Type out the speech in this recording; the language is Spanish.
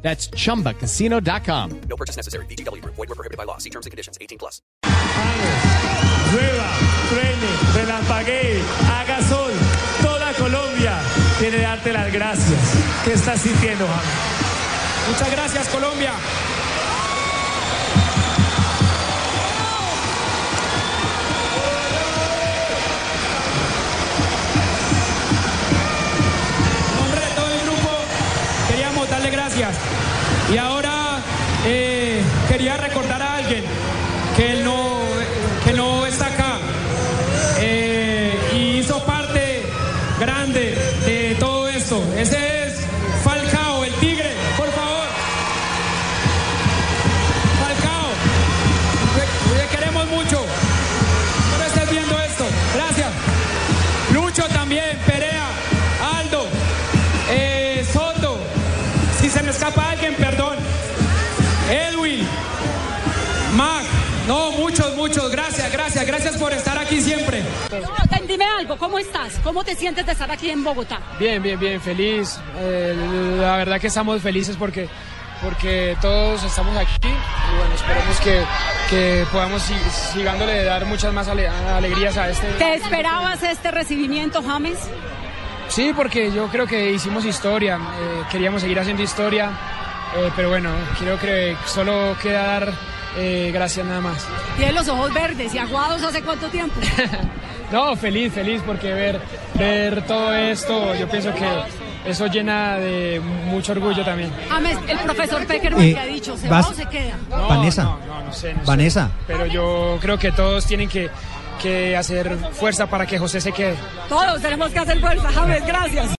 That's chumbacasino.com. No purchase necessary. BGW. Void were prohibited by law. See terms and conditions. 18 plus. llueva, truene, relampaguee, haga sol. Toda Colombia quiere darte las gracias. ¿Qué estás sintiendo, James? Muchas gracias, Colombia. Y ahora eh, quería recordar a alguien que él no, que no está acá. Eh, y hizo parte grande de todo esto. Ese es Falcao, el tigre, por favor. Falcao, te queremos mucho. No estés viendo esto. Gracias. Lucho también, Si se me escapa alguien, perdón. Edwin, Mac. No, muchos, muchos. Gracias, gracias, gracias por estar aquí siempre. Dime algo, ¿cómo estás? ¿Cómo te sientes de estar aquí en Bogotá? Bien, bien, bien, feliz. Eh, la verdad que estamos felices porque, porque todos estamos aquí y bueno, esperemos que, que podamos si- sigándole de dar muchas más ale- alegrías a este. ¿Te esperabas este recibimiento, James? Sí, porque yo creo que hicimos historia, eh, queríamos seguir haciendo historia, eh, pero bueno, creo que solo queda dar eh, gracias nada más. Tienes los ojos verdes y aguados hace cuánto tiempo. No, feliz, feliz porque ver, ver todo esto, yo pienso que eso llena de mucho orgullo también. James, el profesor Peckerman Eh, te ha dicho, ¿se vas- va o se queda? No, Vanessa. No, no, no sé, no sé. Vanessa. Pero yo creo que todos tienen que, que hacer fuerza para que José se quede. Todos tenemos que hacer fuerza, James, gracias.